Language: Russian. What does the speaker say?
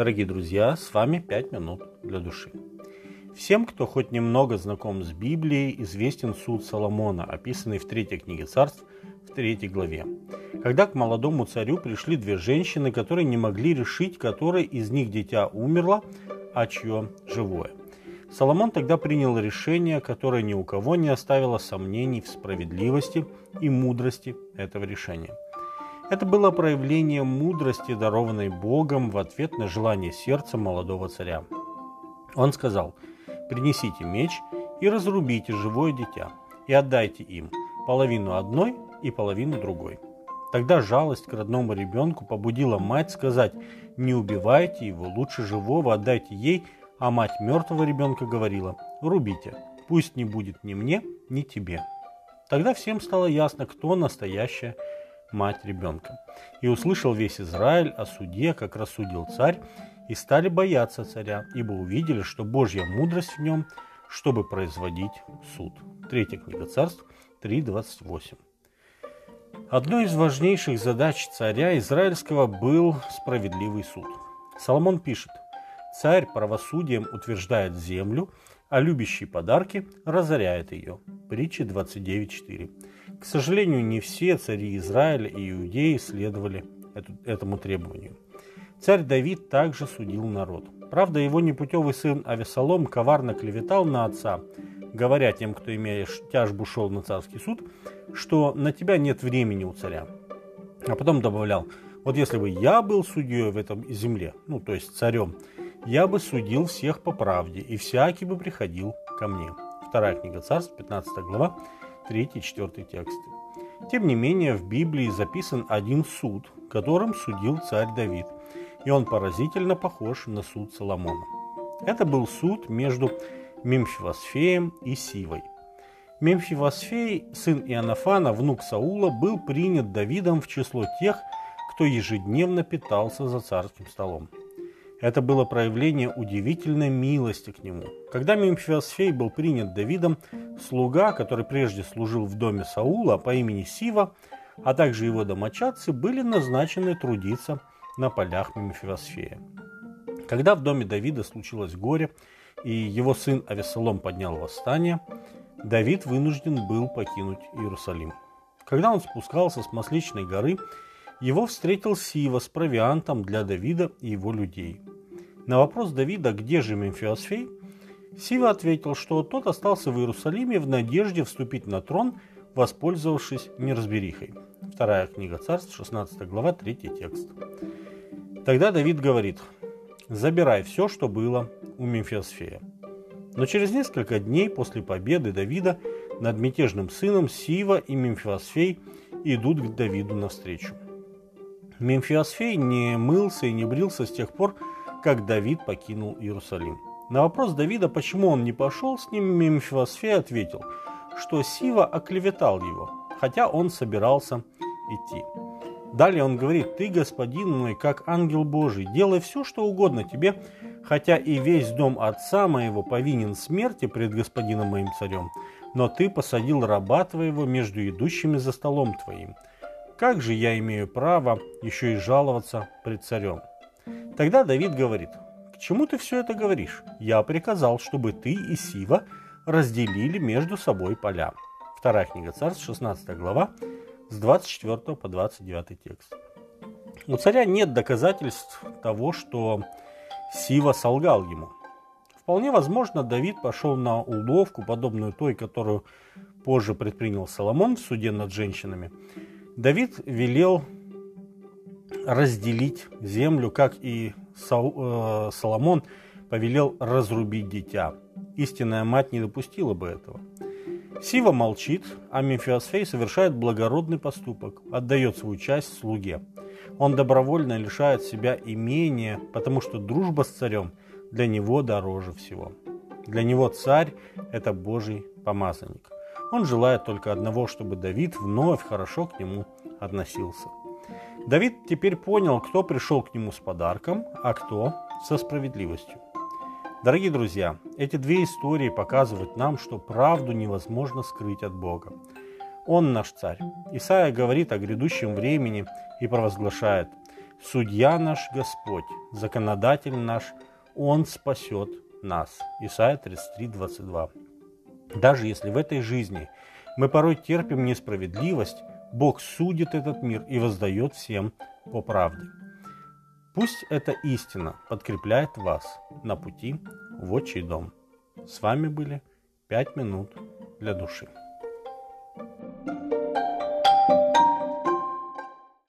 Дорогие друзья, с вами «Пять минут для души». Всем, кто хоть немного знаком с Библией, известен суд Соломона, описанный в третьей книге царств, в третьей главе. Когда к молодому царю пришли две женщины, которые не могли решить, которое из них дитя умерло, а чье живое. Соломон тогда принял решение, которое ни у кого не оставило сомнений в справедливости и мудрости этого решения – это было проявление мудрости, дарованной Богом в ответ на желание сердца молодого царя. Он сказал, «Принесите меч и разрубите живое дитя, и отдайте им половину одной и половину другой». Тогда жалость к родному ребенку побудила мать сказать, «Не убивайте его, лучше живого отдайте ей», а мать мертвого ребенка говорила, «Рубите, пусть не будет ни мне, ни тебе». Тогда всем стало ясно, кто настоящая мать ребенка. И услышал весь Израиль о суде, как рассудил царь, и стали бояться царя, ибо увидели, что Божья мудрость в нем, чтобы производить суд. Третья книга царств 3.28. Одной из важнейших задач царя израильского был справедливый суд. Соломон пишет, «Царь правосудием утверждает землю, а любящий подарки разоряет ее». Притча 29.4. К сожалению, не все цари Израиля и иудеи следовали этому требованию. Царь Давид также судил народ. Правда, его непутевый сын Авесолом коварно клеветал на отца, говоря тем, кто, имея тяжбу, шел на царский суд, что на тебя нет времени у царя. А потом добавлял, вот если бы я был судьей в этом земле, ну то есть царем, я бы судил всех по правде, и всякий бы приходил ко мне. Вторая книга царств, 15 глава, 3-4 тексты. Тем не менее, в Библии записан один суд, которым судил царь Давид, и он поразительно похож на суд Соломона. Это был суд между Мемфивосфеем и Сивой. Мемфивосфей, сын Иоаннафана, внук Саула, был принят Давидом в число тех, кто ежедневно питался за царским столом. Это было проявление удивительной милости к нему. Когда Мемфиосфей был принят Давидом, слуга, который прежде служил в доме Саула по имени Сива, а также его домочадцы, были назначены трудиться на полях Мемфиосфея. Когда в доме Давида случилось горе, и его сын Авесолом поднял восстание, Давид вынужден был покинуть Иерусалим. Когда он спускался с Масличной горы, его встретил Сива с провиантом для Давида и его людей. На вопрос Давида, где же Мемфиосфей, Сива ответил, что тот остался в Иерусалиме в надежде вступить на трон, воспользовавшись неразберихой. Вторая книга царств, 16 глава, 3 текст. Тогда Давид говорит, забирай все, что было у Мемфиосфея. Но через несколько дней после победы Давида над мятежным сыном Сива и Мемфиосфей идут к Давиду навстречу. Мемфиосфей не мылся и не брился с тех пор, как Давид покинул Иерусалим. На вопрос Давида, почему он не пошел с ним, Мемфивосфей ответил, что Сива оклеветал его, хотя он собирался идти. Далее он говорит, «Ты, господин мой, как ангел Божий, делай все, что угодно тебе, хотя и весь дом отца моего повинен смерти пред господином моим царем, но ты посадил раба твоего между идущими за столом твоим. Как же я имею право еще и жаловаться пред царем?» Тогда Давид говорит, «К чему ты все это говоришь? Я приказал, чтобы ты и Сива разделили между собой поля». Вторая книга царств, 16 глава, с 24 по 29 текст. У царя нет доказательств того, что Сива солгал ему. Вполне возможно, Давид пошел на уловку, подобную той, которую позже предпринял Соломон в суде над женщинами. Давид велел разделить землю, как и э, Соломон повелел разрубить дитя. Истинная мать не допустила бы этого. Сива молчит, а Мефиосфей совершает благородный поступок, отдает свою часть слуге. Он добровольно лишает себя имения, потому что дружба с царем для него дороже всего. Для него царь – это Божий помазанник. Он желает только одного, чтобы Давид вновь хорошо к нему относился. Давид теперь понял, кто пришел к нему с подарком, а кто со справедливостью. Дорогие друзья, эти две истории показывают нам, что правду невозможно скрыть от Бога. Он наш царь. Исаия говорит о грядущем времени и провозглашает Судья наш Господь, законодатель наш, Он спасет нас. Исайя 33, 22. Даже если в этой жизни мы порой терпим несправедливость, Бог судит этот мир и воздает всем по правде. Пусть эта истина подкрепляет вас на пути в отчий дом. С вами были «Пять минут для души».